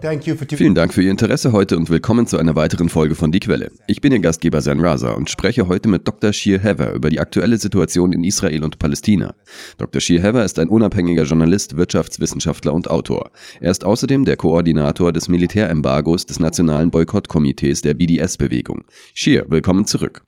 Vielen Dank für Ihr Interesse heute und willkommen zu einer weiteren Folge von Die Quelle. Ich bin Ihr Gastgeber Zen Raza und spreche heute mit Dr. Shir Hever über die aktuelle Situation in Israel und Palästina. Dr. Shir Hever ist ein unabhängiger Journalist, Wirtschaftswissenschaftler und Autor. Er ist außerdem der Koordinator des Militärembargos des Nationalen Boykottkomitees der BDS-Bewegung. Shir, willkommen zurück.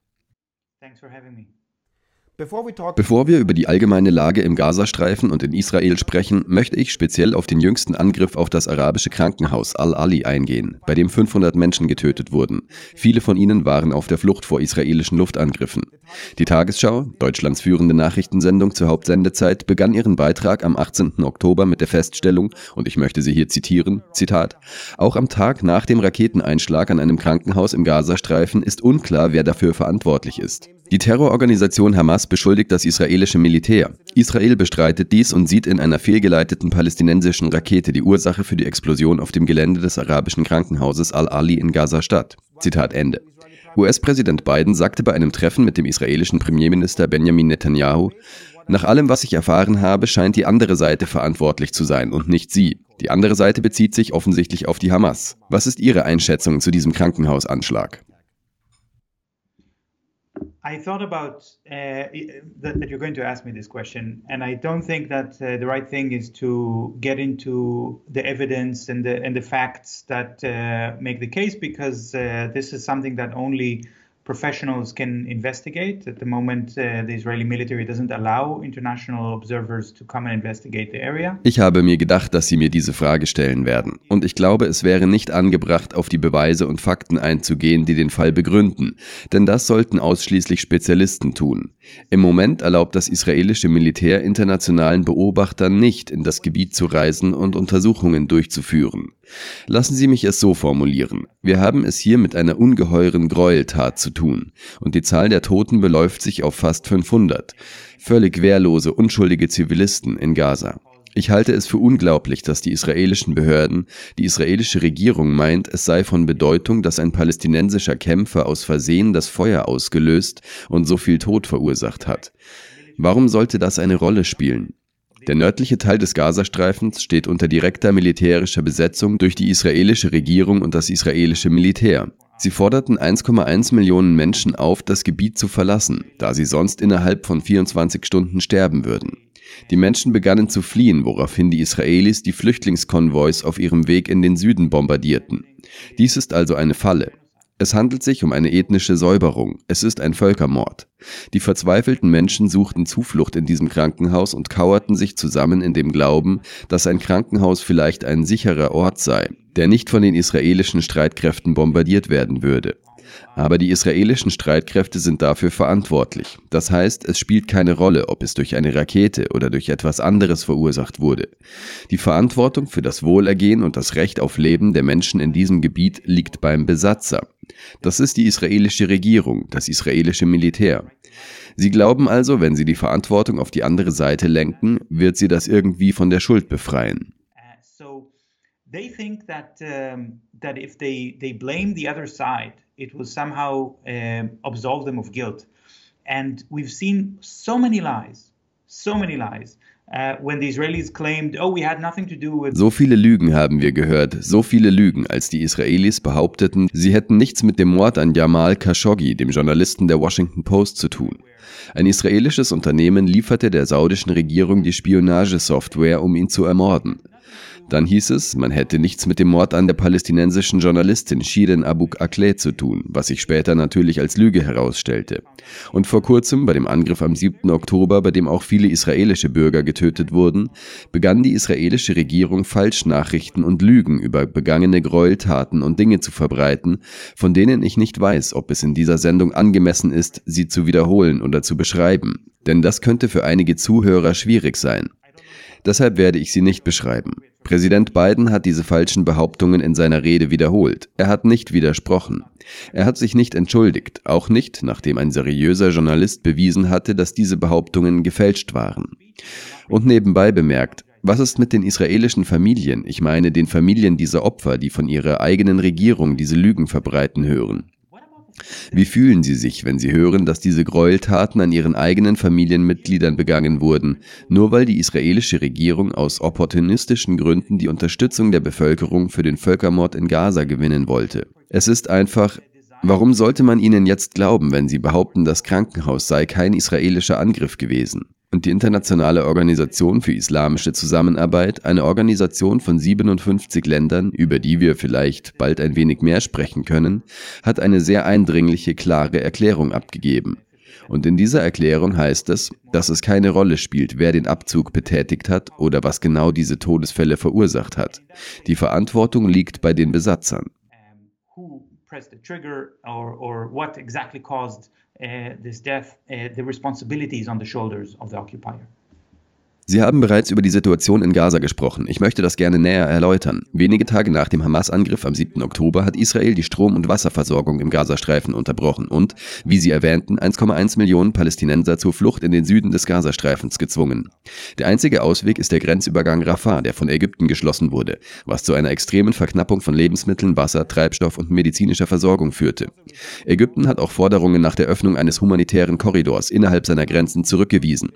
Bevor wir über die allgemeine Lage im Gazastreifen und in Israel sprechen, möchte ich speziell auf den jüngsten Angriff auf das arabische Krankenhaus Al-Ali eingehen, bei dem 500 Menschen getötet wurden. Viele von ihnen waren auf der Flucht vor israelischen Luftangriffen. Die Tagesschau, Deutschlands führende Nachrichtensendung zur Hauptsendezeit, begann ihren Beitrag am 18. Oktober mit der Feststellung, und ich möchte sie hier zitieren, Zitat, auch am Tag nach dem Raketeneinschlag an einem Krankenhaus im Gazastreifen ist unklar, wer dafür verantwortlich ist. Die Terrororganisation Hamas beschuldigt das israelische Militär. Israel bestreitet dies und sieht in einer fehlgeleiteten palästinensischen Rakete die Ursache für die Explosion auf dem Gelände des arabischen Krankenhauses Al-Ali in Gaza-Stadt. Zitat Ende. US-Präsident Biden sagte bei einem Treffen mit dem israelischen Premierminister Benjamin Netanyahu, nach allem, was ich erfahren habe, scheint die andere Seite verantwortlich zu sein und nicht Sie. Die andere Seite bezieht sich offensichtlich auf die Hamas. Was ist Ihre Einschätzung zu diesem Krankenhausanschlag? I thought about uh, that, you're going to ask me this question, and I don't think that uh, the right thing is to get into the evidence and the and the facts that uh, make the case because uh, this is something that only professionals can investigate. At the moment, uh, the Israeli military doesn't allow international observers to come and investigate the area. Ich habe mir gedacht, dass Sie mir diese Frage stellen werden. Und ich glaube, es wäre nicht angebracht, auf die Beweise und Fakten einzugehen, die den Fall begründen. Denn das sollten ausschließlich Spezialisten tun. Im Moment erlaubt das israelische Militär internationalen Beobachtern nicht, in das Gebiet zu reisen und Untersuchungen durchzuführen. Lassen Sie mich es so formulieren. Wir haben es hier mit einer ungeheuren Gräueltat zu tun, und die Zahl der Toten beläuft sich auf fast 500. Völlig wehrlose, unschuldige Zivilisten in Gaza. Ich halte es für unglaublich, dass die israelischen Behörden, die israelische Regierung meint, es sei von Bedeutung, dass ein palästinensischer Kämpfer aus Versehen das Feuer ausgelöst und so viel Tod verursacht hat. Warum sollte das eine Rolle spielen? Der nördliche Teil des Gazastreifens steht unter direkter militärischer Besetzung durch die israelische Regierung und das israelische Militär. Sie forderten 1,1 Millionen Menschen auf, das Gebiet zu verlassen, da sie sonst innerhalb von 24 Stunden sterben würden. Die Menschen begannen zu fliehen, woraufhin die Israelis die Flüchtlingskonvois auf ihrem Weg in den Süden bombardierten. Dies ist also eine Falle. Es handelt sich um eine ethnische Säuberung. Es ist ein Völkermord. Die verzweifelten Menschen suchten Zuflucht in diesem Krankenhaus und kauerten sich zusammen in dem Glauben, dass ein Krankenhaus vielleicht ein sicherer Ort sei, der nicht von den israelischen Streitkräften bombardiert werden würde. Aber die israelischen Streitkräfte sind dafür verantwortlich. Das heißt, es spielt keine Rolle, ob es durch eine Rakete oder durch etwas anderes verursacht wurde. Die Verantwortung für das Wohlergehen und das Recht auf Leben der Menschen in diesem Gebiet liegt beim Besatzer. Das ist die israelische Regierung, das israelische Militär. Sie glauben also, wenn sie die Verantwortung auf die andere Seite lenken, wird sie das irgendwie von der Schuld befreien. Uh, they think that um, that if they they blame the other side it will somehow uh, absolve them of guilt. And we've seen so many lies, so many lies. Uh, when the Israelis claimed, oh, we had nothing to do with so viele Lügen haben wir gehört, so viele Lügen, als die Israelis behaupteten, sie hätten nichts mit dem Mord an Jamal Khashoggi, dem Journalisten der Washington Post, zu tun. Ein israelisches Unternehmen lieferte der saudischen Regierung die Spionagesoftware, um ihn zu ermorden. Dann hieß es, man hätte nichts mit dem Mord an der palästinensischen Journalistin Shirin Abu Akleh zu tun, was sich später natürlich als Lüge herausstellte. Und vor kurzem, bei dem Angriff am 7. Oktober, bei dem auch viele israelische Bürger getötet wurden, begann die israelische Regierung Falschnachrichten und Lügen über begangene Gräueltaten und Dinge zu verbreiten, von denen ich nicht weiß, ob es in dieser Sendung angemessen ist, sie zu wiederholen oder zu beschreiben. Denn das könnte für einige Zuhörer schwierig sein. Deshalb werde ich sie nicht beschreiben. Präsident Biden hat diese falschen Behauptungen in seiner Rede wiederholt. Er hat nicht widersprochen. Er hat sich nicht entschuldigt, auch nicht, nachdem ein seriöser Journalist bewiesen hatte, dass diese Behauptungen gefälscht waren. Und nebenbei bemerkt, was ist mit den israelischen Familien, ich meine den Familien dieser Opfer, die von ihrer eigenen Regierung diese Lügen verbreiten hören? Wie fühlen Sie sich, wenn Sie hören, dass diese Gräueltaten an Ihren eigenen Familienmitgliedern begangen wurden, nur weil die israelische Regierung aus opportunistischen Gründen die Unterstützung der Bevölkerung für den Völkermord in Gaza gewinnen wollte? Es ist einfach, warum sollte man ihnen jetzt glauben, wenn sie behaupten, das Krankenhaus sei kein israelischer Angriff gewesen? Und die Internationale Organisation für Islamische Zusammenarbeit, eine Organisation von 57 Ländern, über die wir vielleicht bald ein wenig mehr sprechen können, hat eine sehr eindringliche, klare Erklärung abgegeben. Und in dieser Erklärung heißt es, dass es keine Rolle spielt, wer den Abzug betätigt hat oder was genau diese Todesfälle verursacht hat. Die Verantwortung liegt bei den Besatzern. Who pressed the trigger or, or what exactly caused uh, this death, uh, the responsibility is on the shoulders of the occupier. Sie haben bereits über die Situation in Gaza gesprochen. Ich möchte das gerne näher erläutern. Wenige Tage nach dem Hamas-Angriff am 7. Oktober hat Israel die Strom- und Wasserversorgung im Gazastreifen unterbrochen und, wie Sie erwähnten, 1,1 Millionen Palästinenser zur Flucht in den Süden des Gazastreifens gezwungen. Der einzige Ausweg ist der Grenzübergang Rafah, der von Ägypten geschlossen wurde, was zu einer extremen Verknappung von Lebensmitteln, Wasser, Treibstoff und medizinischer Versorgung führte. Ägypten hat auch Forderungen nach der Öffnung eines humanitären Korridors innerhalb seiner Grenzen zurückgewiesen.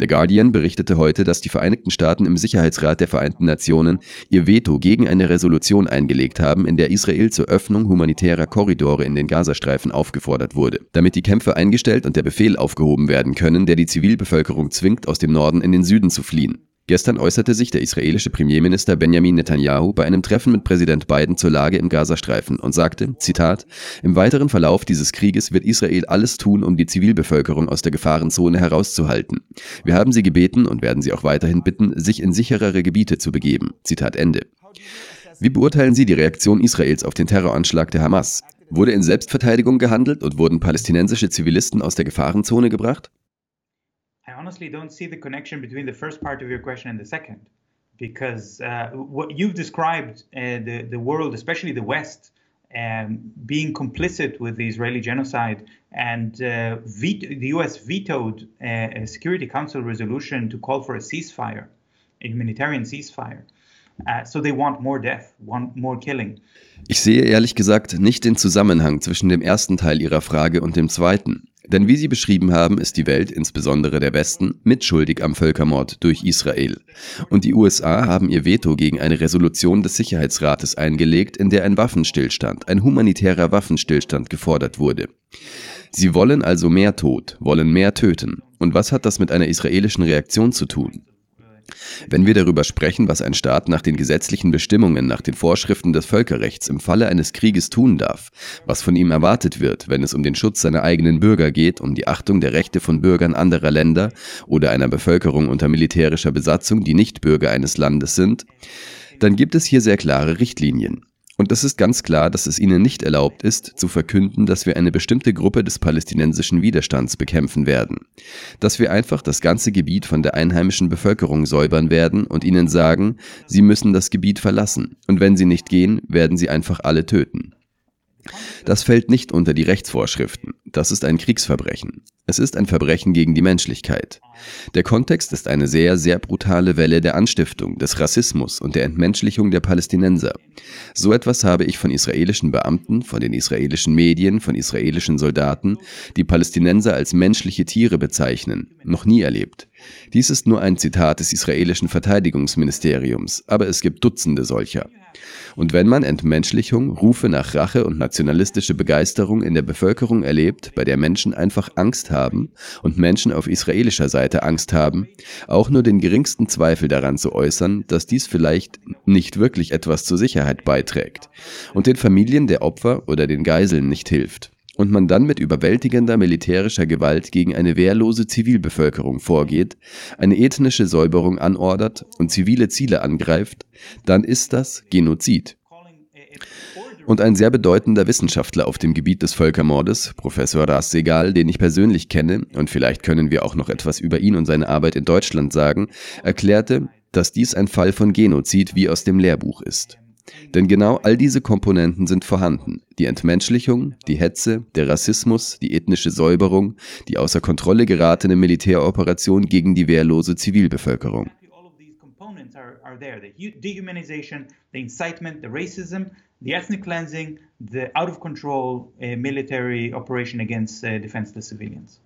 Der Guardian berichtete heute, dass die Vereinigten Staaten im Sicherheitsrat der Vereinten Nationen ihr Veto gegen eine Resolution eingelegt haben, in der Israel zur Öffnung humanitärer Korridore in den Gazastreifen aufgefordert wurde, damit die Kämpfe eingestellt und der Befehl aufgehoben werden können, der die Zivilbevölkerung zwingt, aus dem Norden in den Süden zu fliehen. Gestern äußerte sich der israelische Premierminister Benjamin Netanyahu bei einem Treffen mit Präsident Biden zur Lage im Gazastreifen und sagte, Zitat, im weiteren Verlauf dieses Krieges wird Israel alles tun, um die Zivilbevölkerung aus der Gefahrenzone herauszuhalten. Wir haben sie gebeten und werden sie auch weiterhin bitten, sich in sicherere Gebiete zu begeben. Zitat Ende. Wie beurteilen Sie die Reaktion Israels auf den Terroranschlag der Hamas? Wurde in Selbstverteidigung gehandelt und wurden palästinensische Zivilisten aus der Gefahrenzone gebracht? Honestly don't see the connection between the first part of your question and the second, because uh, what you've described, uh, the the world, especially the West, um, being complicit with the Israeli genocide, and uh, the U.S. vetoed a Security Council resolution to call for a ceasefire, a humanitarian ceasefire. Uh, so they want more death, want more killing. Ich sehe ehrlich gesagt nicht den Zusammenhang zwischen dem ersten Teil Ihrer Frage und dem zweiten. Denn wie Sie beschrieben haben, ist die Welt, insbesondere der Westen, mitschuldig am Völkermord durch Israel. Und die USA haben ihr Veto gegen eine Resolution des Sicherheitsrates eingelegt, in der ein Waffenstillstand, ein humanitärer Waffenstillstand gefordert wurde. Sie wollen also mehr Tod, wollen mehr töten. Und was hat das mit einer israelischen Reaktion zu tun? Wenn wir darüber sprechen, was ein Staat nach den gesetzlichen Bestimmungen, nach den Vorschriften des Völkerrechts im Falle eines Krieges tun darf, was von ihm erwartet wird, wenn es um den Schutz seiner eigenen Bürger geht, um die Achtung der Rechte von Bürgern anderer Länder oder einer Bevölkerung unter militärischer Besatzung, die nicht Bürger eines Landes sind, dann gibt es hier sehr klare Richtlinien. Und es ist ganz klar, dass es ihnen nicht erlaubt ist, zu verkünden, dass wir eine bestimmte Gruppe des palästinensischen Widerstands bekämpfen werden. Dass wir einfach das ganze Gebiet von der einheimischen Bevölkerung säubern werden und ihnen sagen, sie müssen das Gebiet verlassen. Und wenn sie nicht gehen, werden sie einfach alle töten. Das fällt nicht unter die Rechtsvorschriften. Das ist ein Kriegsverbrechen. Es ist ein Verbrechen gegen die Menschlichkeit. Der Kontext ist eine sehr, sehr brutale Welle der Anstiftung, des Rassismus und der Entmenschlichung der Palästinenser. So etwas habe ich von israelischen Beamten, von den israelischen Medien, von israelischen Soldaten, die Palästinenser als menschliche Tiere bezeichnen, noch nie erlebt. Dies ist nur ein Zitat des israelischen Verteidigungsministeriums, aber es gibt Dutzende solcher. Und wenn man Entmenschlichung, Rufe nach Rache und nationalistische Begeisterung in der Bevölkerung erlebt, bei der Menschen einfach Angst haben und Menschen auf israelischer Seite Angst haben, auch nur den geringsten Zweifel daran zu äußern, dass dies vielleicht nicht wirklich etwas zur Sicherheit beiträgt und den Familien der Opfer oder den Geiseln nicht hilft und man dann mit überwältigender militärischer Gewalt gegen eine wehrlose Zivilbevölkerung vorgeht, eine ethnische Säuberung anordert und zivile Ziele angreift, dann ist das Genozid. Und ein sehr bedeutender Wissenschaftler auf dem Gebiet des Völkermordes, Professor Ras Segal, den ich persönlich kenne, und vielleicht können wir auch noch etwas über ihn und seine Arbeit in Deutschland sagen, erklärte, dass dies ein Fall von Genozid wie aus dem Lehrbuch ist. Denn genau all diese Komponenten sind vorhanden. Die Entmenschlichung, die Hetze, der Rassismus, die ethnische Säuberung, die außer Kontrolle geratene Militäroperation gegen die wehrlose Zivilbevölkerung. the ethnic cleansing, the out of control uh, military operation against uh, defenseless civilians.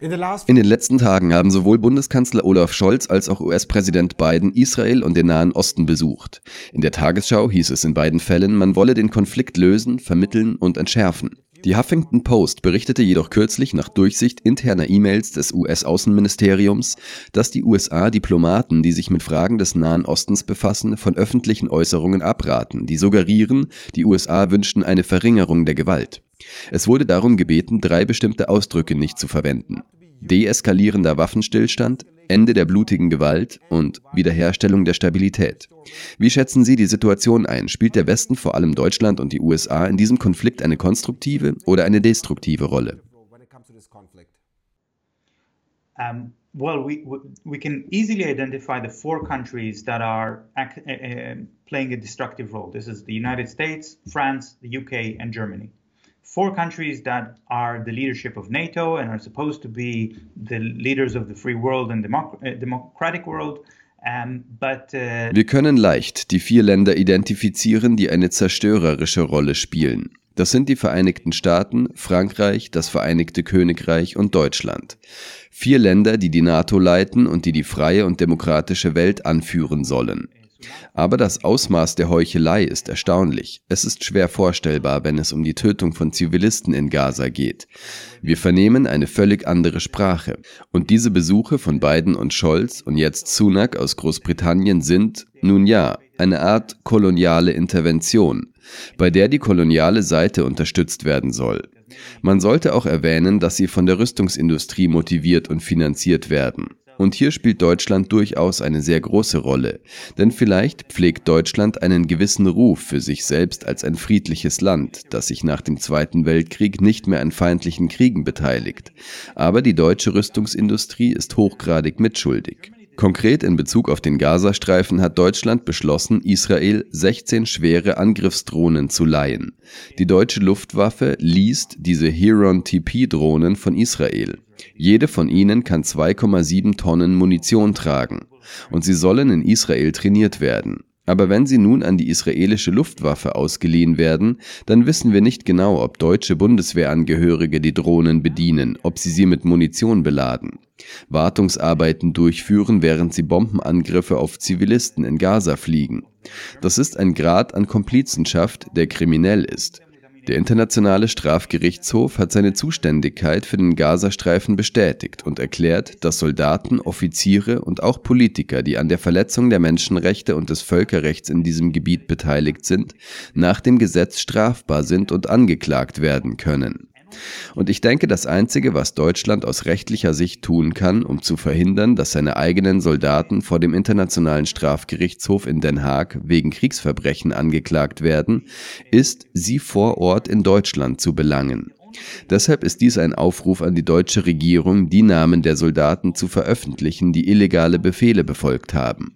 In den letzten Tagen haben sowohl Bundeskanzler Olaf Scholz als auch US-Präsident Biden Israel und den Nahen Osten besucht. In der Tagesschau hieß es in beiden Fällen, man wolle den Konflikt lösen, vermitteln und entschärfen. Die Huffington Post berichtete jedoch kürzlich nach Durchsicht interner E-Mails des US-Außenministeriums, dass die USA Diplomaten, die sich mit Fragen des Nahen Ostens befassen, von öffentlichen Äußerungen abraten, die suggerieren, die USA wünschten eine Verringerung der Gewalt. Es wurde darum gebeten, drei bestimmte Ausdrücke nicht zu verwenden. Deeskalierender Waffenstillstand, Ende der blutigen Gewalt und Wiederherstellung der Stabilität. Wie schätzen Sie die Situation ein? Spielt der Westen, vor allem Deutschland und die USA, in diesem Konflikt eine konstruktive oder eine destruktive Rolle? Um, well, we, we can easily identify the four countries that are uh, playing a destructive role. This is the United States, France, the UK, and Germany. Four countries that are the leadership of NATO and are supposed to be the leaders of the free world and uh, democratic world. Uh Wir können leicht die vier Länder identifizieren, die eine zerstörerische Rolle spielen. Das sind die Vereinigten Staaten, Frankreich, das Vereinigte Königreich und Deutschland. Vier Länder, die die NATO leiten und die die freie und demokratische Welt anführen sollen. Aber das Ausmaß der Heuchelei ist erstaunlich. Es ist schwer vorstellbar, wenn es um die Tötung von Zivilisten in Gaza geht. Wir vernehmen eine völlig andere Sprache. Und diese Besuche von Biden und Scholz und jetzt Sunak aus Großbritannien sind, nun ja, eine Art koloniale Intervention, bei der die koloniale Seite unterstützt werden soll. Man sollte auch erwähnen, dass sie von der Rüstungsindustrie motiviert und finanziert werden. Und hier spielt Deutschland durchaus eine sehr große Rolle, denn vielleicht pflegt Deutschland einen gewissen Ruf für sich selbst als ein friedliches Land, das sich nach dem Zweiten Weltkrieg nicht mehr an feindlichen Kriegen beteiligt. Aber die deutsche Rüstungsindustrie ist hochgradig mitschuldig. Konkret in Bezug auf den Gazastreifen hat Deutschland beschlossen, Israel 16 schwere Angriffsdrohnen zu leihen. Die deutsche Luftwaffe liest diese Heron TP-Drohnen von Israel. Jede von ihnen kann 2,7 Tonnen Munition tragen. Und sie sollen in Israel trainiert werden. Aber wenn sie nun an die israelische Luftwaffe ausgeliehen werden, dann wissen wir nicht genau, ob deutsche Bundeswehrangehörige die Drohnen bedienen, ob sie sie mit Munition beladen. Wartungsarbeiten durchführen, während sie Bombenangriffe auf Zivilisten in Gaza fliegen. Das ist ein Grad an Komplizenschaft, der kriminell ist. Der Internationale Strafgerichtshof hat seine Zuständigkeit für den Gazastreifen bestätigt und erklärt, dass Soldaten, Offiziere und auch Politiker, die an der Verletzung der Menschenrechte und des Völkerrechts in diesem Gebiet beteiligt sind, nach dem Gesetz strafbar sind und angeklagt werden können. Und ich denke, das Einzige, was Deutschland aus rechtlicher Sicht tun kann, um zu verhindern, dass seine eigenen Soldaten vor dem Internationalen Strafgerichtshof in Den Haag wegen Kriegsverbrechen angeklagt werden, ist, sie vor Ort in Deutschland zu belangen. Deshalb ist dies ein Aufruf an die deutsche Regierung, die Namen der Soldaten zu veröffentlichen, die illegale Befehle befolgt haben.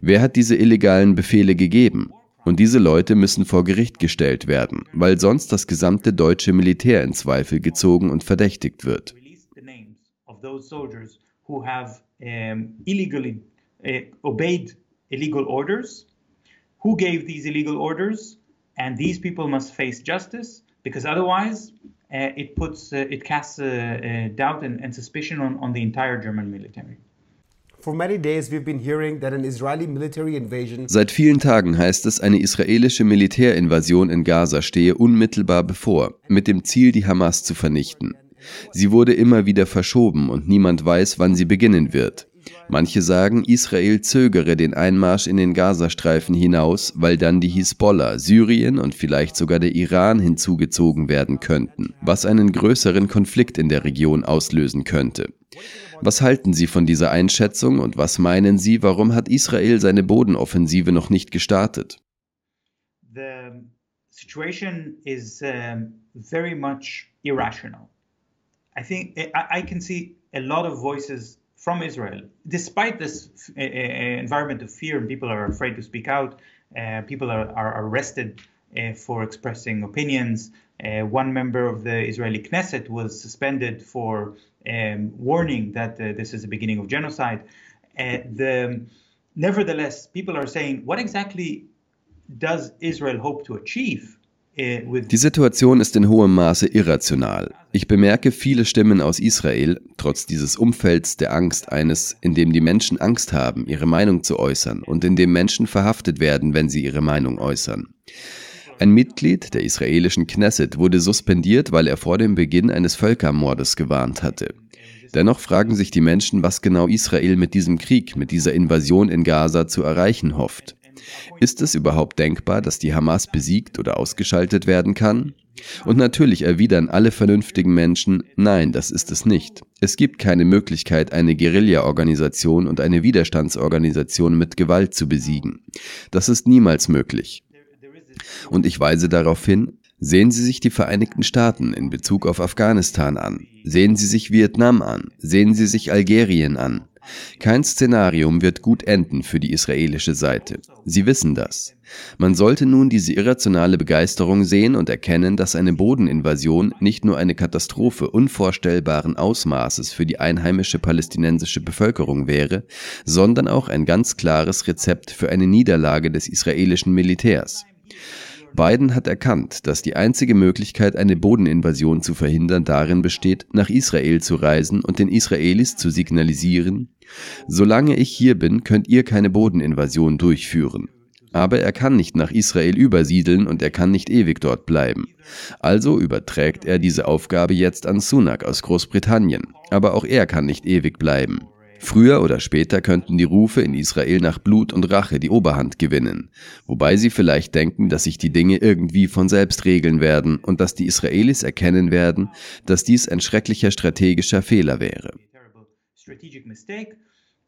Wer hat diese illegalen Befehle gegeben? Und diese Leute müssen vor Gericht gestellt werden, weil sonst das gesamte deutsche Militär in Zweifel gezogen und verdächtigt wird. Who gave these illegal orders? And these people must face justice because otherwise uh, it puts uh, it casts uh, uh doubt and, and suspicion on, on the entire German military. Seit vielen Tagen heißt es, eine israelische Militärinvasion in Gaza stehe unmittelbar bevor, mit dem Ziel, die Hamas zu vernichten. Sie wurde immer wieder verschoben und niemand weiß, wann sie beginnen wird. Manche sagen, Israel zögere den Einmarsch in den Gazastreifen hinaus, weil dann die Hisbollah, Syrien und vielleicht sogar der Iran hinzugezogen werden könnten, was einen größeren Konflikt in der Region auslösen könnte. Was halten Sie von dieser Einschätzung und was meinen Sie, warum hat Israel seine Bodenoffensive noch nicht gestartet? The situation is um, very much irrational. I think I, I can see a lot of voices from Israel, despite this uh, environment of fear and people are afraid to speak out. Uh, people are, are arrested uh, for expressing opinions. Uh, one member of the Israeli Knesset was suspended for um, warning that uh, this is the beginning of genocide. Uh, the, nevertheless, people are saying, what exactly does Israel hope to achieve die Situation ist in hohem Maße irrational. Ich bemerke viele Stimmen aus Israel, trotz dieses Umfelds der Angst eines, in dem die Menschen Angst haben, ihre Meinung zu äußern und in dem Menschen verhaftet werden, wenn sie ihre Meinung äußern. Ein Mitglied der israelischen Knesset wurde suspendiert, weil er vor dem Beginn eines Völkermordes gewarnt hatte. Dennoch fragen sich die Menschen, was genau Israel mit diesem Krieg, mit dieser Invasion in Gaza zu erreichen hofft. Ist es überhaupt denkbar, dass die Hamas besiegt oder ausgeschaltet werden kann? Und natürlich erwidern alle vernünftigen Menschen, nein, das ist es nicht. Es gibt keine Möglichkeit, eine Guerilla-Organisation und eine Widerstandsorganisation mit Gewalt zu besiegen. Das ist niemals möglich. Und ich weise darauf hin, sehen Sie sich die Vereinigten Staaten in Bezug auf Afghanistan an, sehen Sie sich Vietnam an, sehen Sie sich Algerien an. Kein Szenarium wird gut enden für die israelische Seite. Sie wissen das. Man sollte nun diese irrationale Begeisterung sehen und erkennen, dass eine Bodeninvasion nicht nur eine Katastrophe unvorstellbaren Ausmaßes für die einheimische palästinensische Bevölkerung wäre, sondern auch ein ganz klares Rezept für eine Niederlage des israelischen Militärs. Biden hat erkannt, dass die einzige Möglichkeit, eine Bodeninvasion zu verhindern, darin besteht, nach Israel zu reisen und den Israelis zu signalisieren, solange ich hier bin, könnt ihr keine Bodeninvasion durchführen. Aber er kann nicht nach Israel übersiedeln und er kann nicht ewig dort bleiben. Also überträgt er diese Aufgabe jetzt an Sunak aus Großbritannien. Aber auch er kann nicht ewig bleiben. Früher oder später könnten die Rufe in Israel nach Blut und Rache die Oberhand gewinnen, wobei sie vielleicht denken, dass sich die Dinge irgendwie von selbst regeln werden und dass die Israelis erkennen werden, dass dies ein schrecklicher strategischer Fehler wäre.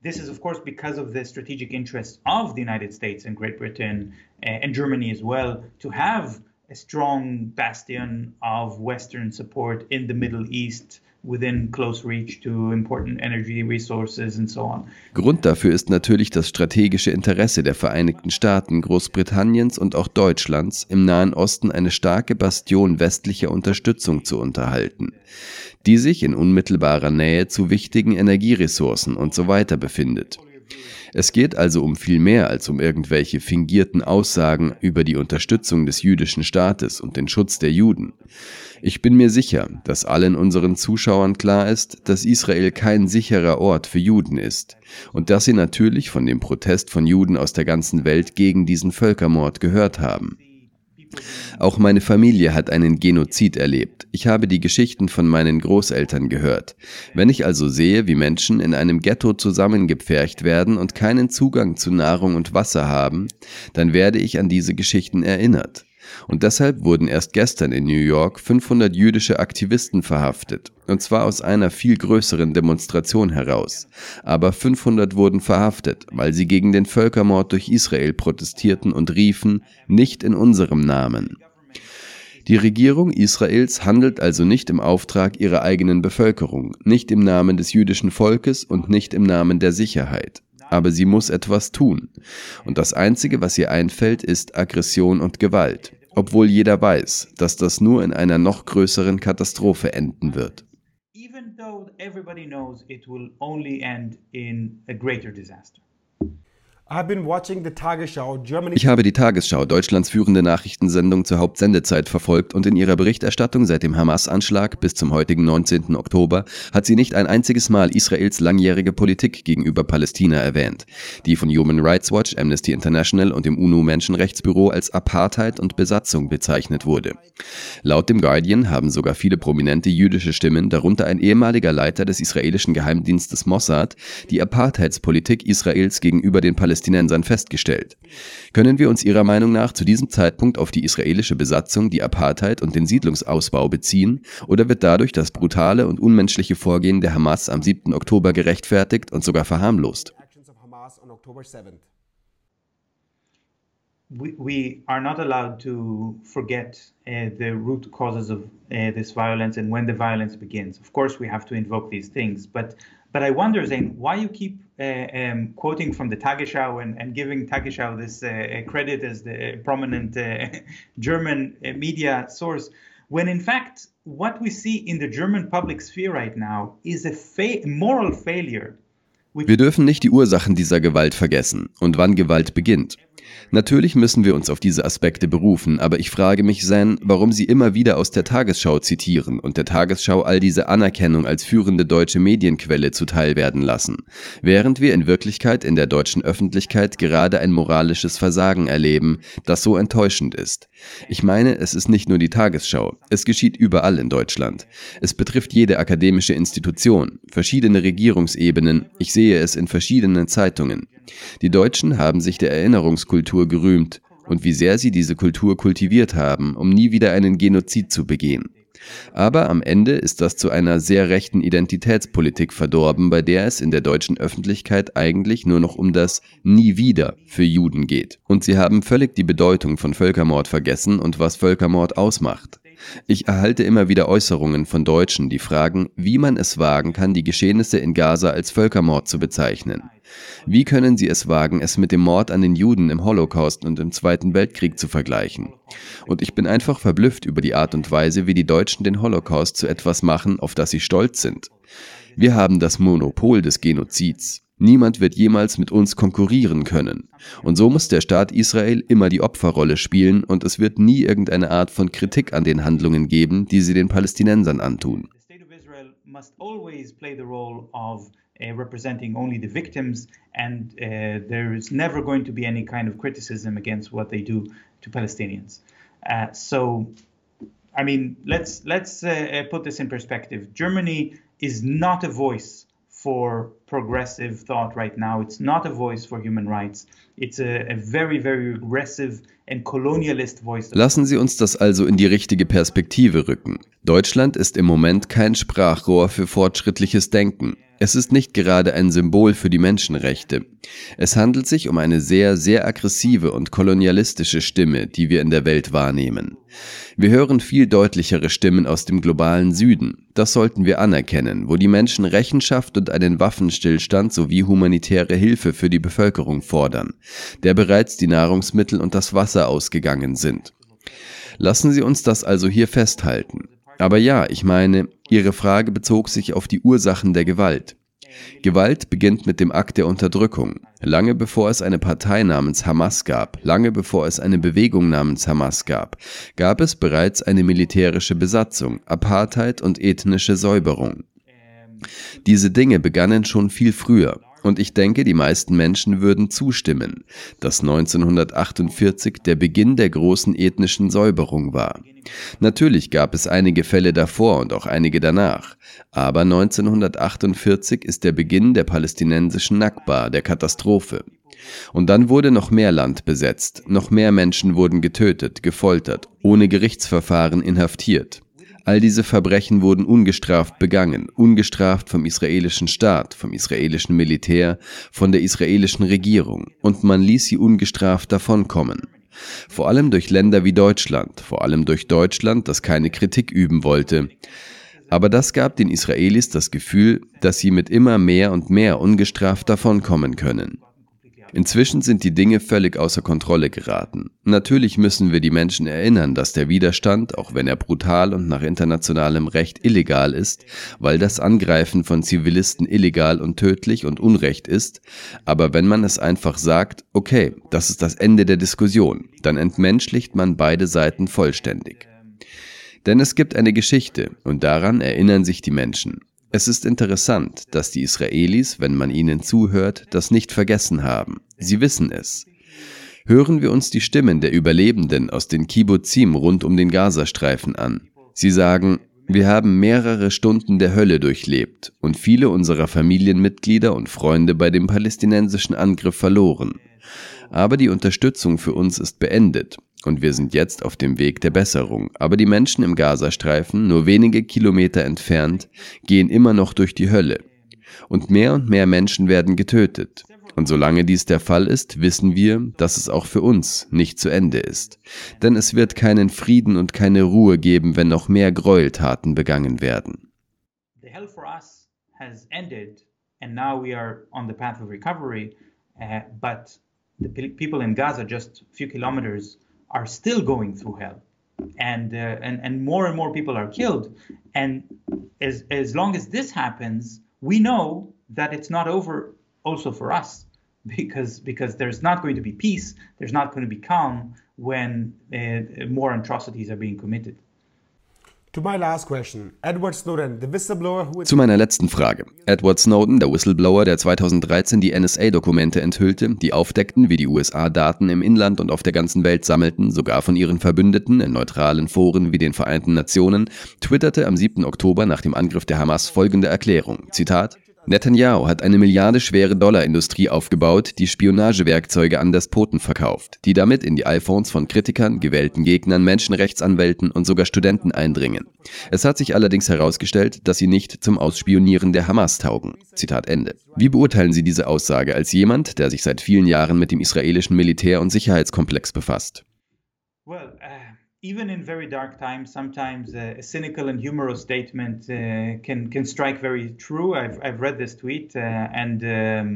This is, of course, because of the strategic interests of the United States and Great Britain uh, and Germany as well to have a strong bastion of Western support in the Middle East within close reach to important energy resources and so on. Grund dafür ist natürlich das strategische Interesse der Vereinigten Staaten, Großbritanniens und auch Deutschlands, im Nahen Osten eine starke Bastion westlicher Unterstützung zu unterhalten, die sich in unmittelbarer Nähe zu wichtigen Energieressourcen und so weiter befindet. Es geht also um viel mehr als um irgendwelche fingierten Aussagen über die Unterstützung des jüdischen Staates und den Schutz der Juden. Ich bin mir sicher, dass allen unseren Zuschauern klar ist, dass Israel kein sicherer Ort für Juden ist und dass sie natürlich von dem Protest von Juden aus der ganzen Welt gegen diesen Völkermord gehört haben. Auch meine Familie hat einen Genozid erlebt. Ich habe die Geschichten von meinen Großeltern gehört. Wenn ich also sehe, wie Menschen in einem Ghetto zusammengepfercht werden und keinen Zugang zu Nahrung und Wasser haben, dann werde ich an diese Geschichten erinnert. Und deshalb wurden erst gestern in New York 500 jüdische Aktivisten verhaftet, und zwar aus einer viel größeren Demonstration heraus. Aber 500 wurden verhaftet, weil sie gegen den Völkermord durch Israel protestierten und riefen, nicht in unserem Namen. Die Regierung Israels handelt also nicht im Auftrag ihrer eigenen Bevölkerung, nicht im Namen des jüdischen Volkes und nicht im Namen der Sicherheit aber sie muss etwas tun. Und das Einzige, was ihr einfällt, ist Aggression und Gewalt, obwohl jeder weiß, dass das nur in einer noch größeren Katastrophe enden wird. Even though everybody knows it will only end in a greater disaster. Ich habe die Tagesschau, Deutschlands führende Nachrichtensendung zur Hauptsendezeit verfolgt und in ihrer Berichterstattung seit dem Hamas-Anschlag bis zum heutigen 19. Oktober hat sie nicht ein einziges Mal Israels langjährige Politik gegenüber Palästina erwähnt, die von Human Rights Watch, Amnesty International und dem UNO-Menschenrechtsbüro als Apartheid und Besatzung bezeichnet wurde. Laut dem Guardian haben sogar viele prominente jüdische Stimmen, darunter ein ehemaliger Leiter des israelischen Geheimdienstes Mossad, die Apartheidspolitik Israels gegenüber den Palästinensern Palästinensern festgestellt. Können wir uns Ihrer Meinung nach zu diesem Zeitpunkt auf die israelische Besatzung, die Apartheid und den Siedlungsausbau beziehen, oder wird dadurch das brutale und unmenschliche Vorgehen der Hamas am 7. Oktober gerechtfertigt und sogar verharmlost? We, are not allowed to forget uh, the root causes of uh, this violence and when the violence begins. Of course, we have to invoke these things, but but I wonder, Zane, why you keep um, quoting from the Tagesschau and, and giving Tagesschau this uh, credit as the prominent German media source, when in fact what we see in the German public sphere right now is a fa moral failure. Wir dürfen nicht die Ursachen dieser Gewalt vergessen und wann Gewalt beginnt. Natürlich müssen wir uns auf diese Aspekte berufen, aber ich frage mich, Zen, warum Sie immer wieder aus der Tagesschau zitieren und der Tagesschau all diese Anerkennung als führende deutsche Medienquelle zuteilwerden lassen, während wir in Wirklichkeit in der deutschen Öffentlichkeit gerade ein moralisches Versagen erleben, das so enttäuschend ist. Ich meine, es ist nicht nur die Tagesschau, es geschieht überall in Deutschland. Es betrifft jede akademische Institution, verschiedene Regierungsebenen, ich sehe es in verschiedenen Zeitungen. Die Deutschen haben sich der Erinnerungskultur gerühmt und wie sehr sie diese Kultur kultiviert haben, um nie wieder einen Genozid zu begehen. Aber am Ende ist das zu einer sehr rechten Identitätspolitik verdorben, bei der es in der deutschen Öffentlichkeit eigentlich nur noch um das Nie wieder für Juden geht. Und sie haben völlig die Bedeutung von Völkermord vergessen und was Völkermord ausmacht. Ich erhalte immer wieder Äußerungen von Deutschen, die fragen, wie man es wagen kann, die Geschehnisse in Gaza als Völkermord zu bezeichnen. Wie können sie es wagen, es mit dem Mord an den Juden im Holocaust und im Zweiten Weltkrieg zu vergleichen? Und ich bin einfach verblüfft über die Art und Weise, wie die Deutschen den Holocaust zu etwas machen, auf das sie stolz sind. Wir haben das Monopol des Genozids. Niemand wird jemals mit uns konkurrieren können. Und so muss der Staat Israel immer die Opferrolle spielen und es wird nie irgendeine Art von Kritik an den Handlungen geben, die sie den Palästinensern antun. Uh, representing only the victims, and uh, there is never going to be any kind of criticism against what they do to Palestinians. Uh, so, I mean, let's let's uh, put this in perspective. Germany is not a voice for progressive thought right now. It's not a voice for human rights. It's a, a very, very regressive and colonialist voice. Lassen Sie uns das also in die richtige Perspektive rücken. Deutschland ist im Moment kein Sprachrohr für fortschrittliches Denken. Es ist nicht gerade ein Symbol für die Menschenrechte. Es handelt sich um eine sehr, sehr aggressive und kolonialistische Stimme, die wir in der Welt wahrnehmen. Wir hören viel deutlichere Stimmen aus dem globalen Süden. Das sollten wir anerkennen, wo die Menschen Rechenschaft und einen Waffenstillstand sowie humanitäre Hilfe für die Bevölkerung fordern, der bereits die Nahrungsmittel und das Wasser ausgegangen sind. Lassen Sie uns das also hier festhalten. Aber ja, ich meine, Ihre Frage bezog sich auf die Ursachen der Gewalt. Gewalt beginnt mit dem Akt der Unterdrückung. Lange bevor es eine Partei namens Hamas gab, lange bevor es eine Bewegung namens Hamas gab, gab es bereits eine militärische Besatzung, Apartheid und ethnische Säuberung. Diese Dinge begannen schon viel früher. Und ich denke, die meisten Menschen würden zustimmen, dass 1948 der Beginn der großen ethnischen Säuberung war. Natürlich gab es einige Fälle davor und auch einige danach, aber 1948 ist der Beginn der palästinensischen Nakba, der Katastrophe. Und dann wurde noch mehr Land besetzt, noch mehr Menschen wurden getötet, gefoltert, ohne Gerichtsverfahren inhaftiert. All diese Verbrechen wurden ungestraft begangen, ungestraft vom israelischen Staat, vom israelischen Militär, von der israelischen Regierung, und man ließ sie ungestraft davonkommen. Vor allem durch Länder wie Deutschland, vor allem durch Deutschland, das keine Kritik üben wollte. Aber das gab den Israelis das Gefühl, dass sie mit immer mehr und mehr ungestraft davonkommen können. Inzwischen sind die Dinge völlig außer Kontrolle geraten. Natürlich müssen wir die Menschen erinnern, dass der Widerstand, auch wenn er brutal und nach internationalem Recht illegal ist, weil das Angreifen von Zivilisten illegal und tödlich und Unrecht ist, aber wenn man es einfach sagt, okay, das ist das Ende der Diskussion, dann entmenschlicht man beide Seiten vollständig. Denn es gibt eine Geschichte und daran erinnern sich die Menschen. Es ist interessant, dass die Israelis, wenn man ihnen zuhört, das nicht vergessen haben. Sie wissen es. Hören wir uns die Stimmen der Überlebenden aus den Kibbutzim rund um den Gazastreifen an. Sie sagen, wir haben mehrere Stunden der Hölle durchlebt und viele unserer Familienmitglieder und Freunde bei dem palästinensischen Angriff verloren. Aber die Unterstützung für uns ist beendet und wir sind jetzt auf dem Weg der Besserung. Aber die Menschen im Gazastreifen, nur wenige Kilometer entfernt, gehen immer noch durch die Hölle. Und mehr und mehr Menschen werden getötet. Und solange dies der Fall ist, wissen wir, dass es auch für uns nicht zu Ende ist. Denn es wird keinen Frieden und keine Ruhe geben, wenn noch mehr Gräueltaten begangen werden. The hell for us has ended and now we are on the path of recovery, uh, but the people in Gaza just a few kilometers are still going through hell. And, uh, and, and more and more people are killed. And as, as long as this happens, we know that it's not over also for us. because because there's not going to be peace, there's not going to be calm when uh, more atrocities are being committed. Zu meiner letzten Frage. Edward Snowden, der Whistleblower, der 2013 die NSA-Dokumente enthüllte, die aufdeckten, wie die USA Daten im Inland und auf der ganzen Welt sammelten, sogar von ihren Verbündeten in neutralen Foren wie den Vereinten Nationen, twitterte am 7. Oktober nach dem Angriff der Hamas folgende Erklärung. Zitat Netanyahu hat eine milliardeschwere Dollarindustrie aufgebaut, die Spionagewerkzeuge an Despoten verkauft, die damit in die iPhones von Kritikern, gewählten Gegnern, Menschenrechtsanwälten und sogar Studenten eindringen. Es hat sich allerdings herausgestellt, dass sie nicht zum Ausspionieren der Hamas taugen. Zitat Ende. Wie beurteilen Sie diese Aussage als jemand, der sich seit vielen Jahren mit dem israelischen Militär- und Sicherheitskomplex befasst? Well, uh even in very dark times, sometimes uh, a cynical and humorous statement uh, can can strike very true. I've I've read this tweet, uh, and um,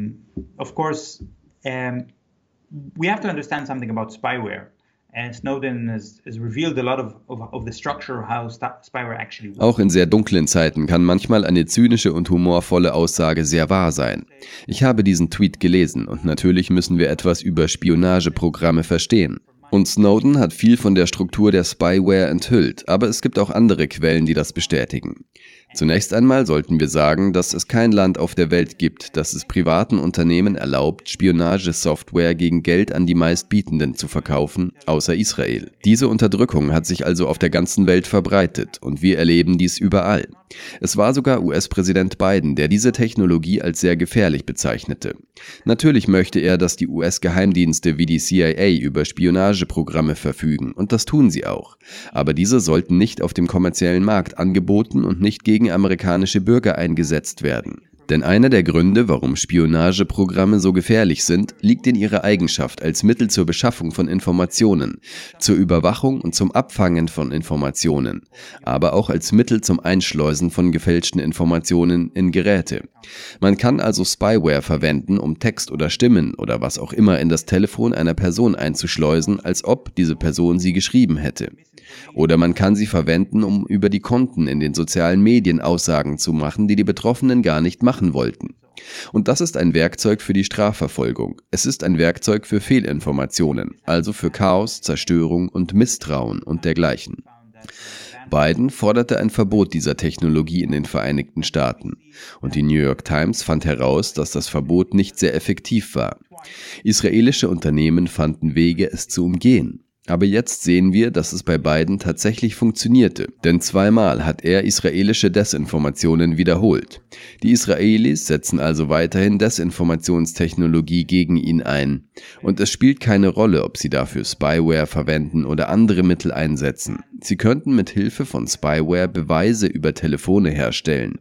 of course, um, we have to understand something about spyware. And Snowden has, has revealed a lot of, of, of the structure how spyware actually works. Auch in sehr dunklen Zeiten kann manchmal eine zynische und humorvolle Aussage sehr wahr sein. Ich habe diesen Tweet gelesen und natürlich müssen wir etwas über Spionageprogramme verstehen. Und Snowden hat viel von der Struktur der Spyware enthüllt, aber es gibt auch andere Quellen, die das bestätigen. Zunächst einmal sollten wir sagen, dass es kein Land auf der Welt gibt, das es privaten Unternehmen erlaubt, Spionagesoftware gegen Geld an die meistbietenden zu verkaufen, außer Israel. Diese Unterdrückung hat sich also auf der ganzen Welt verbreitet und wir erleben dies überall. Es war sogar US-Präsident Biden, der diese Technologie als sehr gefährlich bezeichnete. Natürlich möchte er, dass die US-Geheimdienste wie die CIA über Spionageprogramme verfügen, und das tun sie auch. Aber diese sollten nicht auf dem kommerziellen Markt angeboten und nicht gegen gegen amerikanische Bürger eingesetzt werden. Denn einer der Gründe, warum Spionageprogramme so gefährlich sind, liegt in ihrer Eigenschaft als Mittel zur Beschaffung von Informationen, zur Überwachung und zum Abfangen von Informationen, aber auch als Mittel zum Einschleusen von gefälschten Informationen in Geräte. Man kann also Spyware verwenden, um Text oder Stimmen oder was auch immer in das Telefon einer Person einzuschleusen, als ob diese Person sie geschrieben hätte. Oder man kann sie verwenden, um über die Konten in den sozialen Medien Aussagen zu machen, die die Betroffenen gar nicht machen wollten. Und das ist ein Werkzeug für die Strafverfolgung. Es ist ein Werkzeug für Fehlinformationen, also für Chaos, Zerstörung und Misstrauen und dergleichen. Biden forderte ein Verbot dieser Technologie in den Vereinigten Staaten. Und die New York Times fand heraus, dass das Verbot nicht sehr effektiv war. Israelische Unternehmen fanden Wege, es zu umgehen. Aber jetzt sehen wir, dass es bei beiden tatsächlich funktionierte, denn zweimal hat er israelische Desinformationen wiederholt. Die Israelis setzen also weiterhin Desinformationstechnologie gegen ihn ein. Und es spielt keine Rolle, ob sie dafür Spyware verwenden oder andere Mittel einsetzen. Sie könnten mit Hilfe von Spyware Beweise über Telefone herstellen.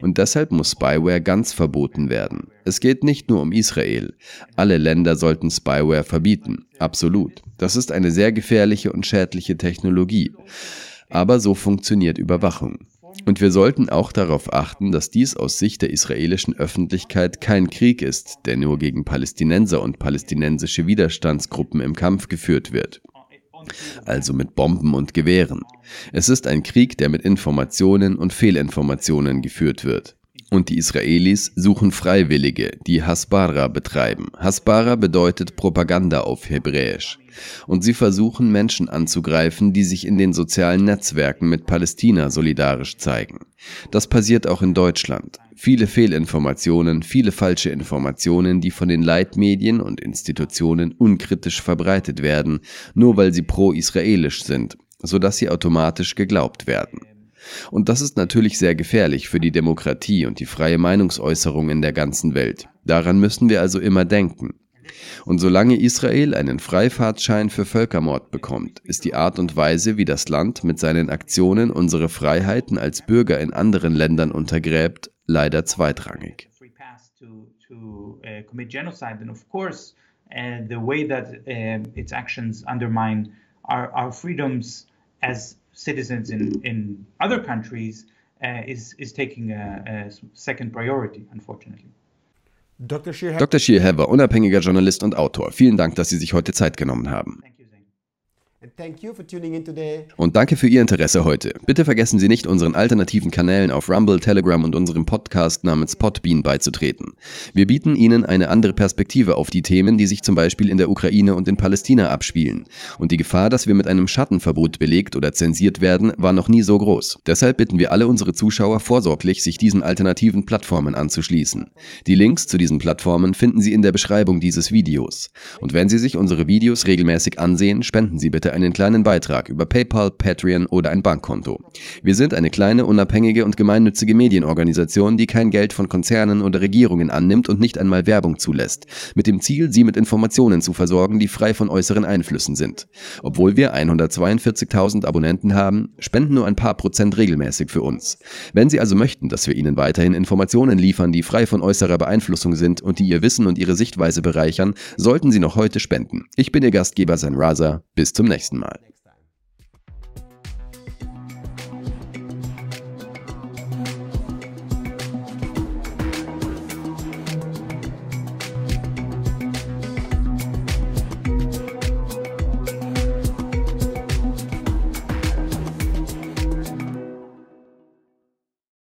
Und deshalb muss Spyware ganz verboten werden. Es geht nicht nur um Israel. Alle Länder sollten Spyware verbieten. Absolut. Das ist eine sehr gefährliche und schädliche Technologie. Aber so funktioniert Überwachung. Und wir sollten auch darauf achten, dass dies aus Sicht der israelischen Öffentlichkeit kein Krieg ist, der nur gegen Palästinenser und palästinensische Widerstandsgruppen im Kampf geführt wird also mit Bomben und Gewehren. Es ist ein Krieg, der mit Informationen und Fehlinformationen geführt wird. Und die Israelis suchen Freiwillige, die Hasbara betreiben. Hasbara bedeutet Propaganda auf Hebräisch. Und sie versuchen Menschen anzugreifen, die sich in den sozialen Netzwerken mit Palästina solidarisch zeigen. Das passiert auch in Deutschland. Viele Fehlinformationen, viele falsche Informationen, die von den Leitmedien und Institutionen unkritisch verbreitet werden, nur weil sie pro-israelisch sind, sodass sie automatisch geglaubt werden. Und das ist natürlich sehr gefährlich für die Demokratie und die freie Meinungsäußerung in der ganzen Welt. Daran müssen wir also immer denken. Und solange Israel einen Freifahrtschein für Völkermord bekommt, ist die Art und Weise, wie das Land mit seinen Aktionen unsere Freiheiten als Bürger in anderen Ländern untergräbt, leider zweitrangig. As citizens in, in other countries uh, is, is taking a, a second priority, unfortunately. Dr. Shearhever, unabhängiger Journalist und Autor. Vielen Dank, dass Sie sich heute Zeit genommen haben. Und danke für Ihr Interesse heute. Bitte vergessen Sie nicht, unseren alternativen Kanälen auf Rumble, Telegram und unserem Podcast namens Podbean beizutreten. Wir bieten Ihnen eine andere Perspektive auf die Themen, die sich zum Beispiel in der Ukraine und in Palästina abspielen. Und die Gefahr, dass wir mit einem Schattenverbot belegt oder zensiert werden, war noch nie so groß. Deshalb bitten wir alle unsere Zuschauer vorsorglich, sich diesen alternativen Plattformen anzuschließen. Die Links zu diesen Plattformen finden Sie in der Beschreibung dieses Videos. Und wenn Sie sich unsere Videos regelmäßig ansehen, spenden Sie bitte einen kleinen Beitrag über PayPal, Patreon oder ein Bankkonto. Wir sind eine kleine, unabhängige und gemeinnützige Medienorganisation, die kein Geld von Konzernen oder Regierungen annimmt und nicht einmal Werbung zulässt, mit dem Ziel, Sie mit Informationen zu versorgen, die frei von äußeren Einflüssen sind. Obwohl wir 142.000 Abonnenten haben, spenden nur ein paar Prozent regelmäßig für uns. Wenn Sie also möchten, dass wir Ihnen weiterhin Informationen liefern, die frei von äußerer Beeinflussung sind und die Ihr Wissen und Ihre Sichtweise bereichern, sollten Sie noch heute spenden. Ich bin Ihr Gastgeber San Raza. Bis zum nächsten Mal.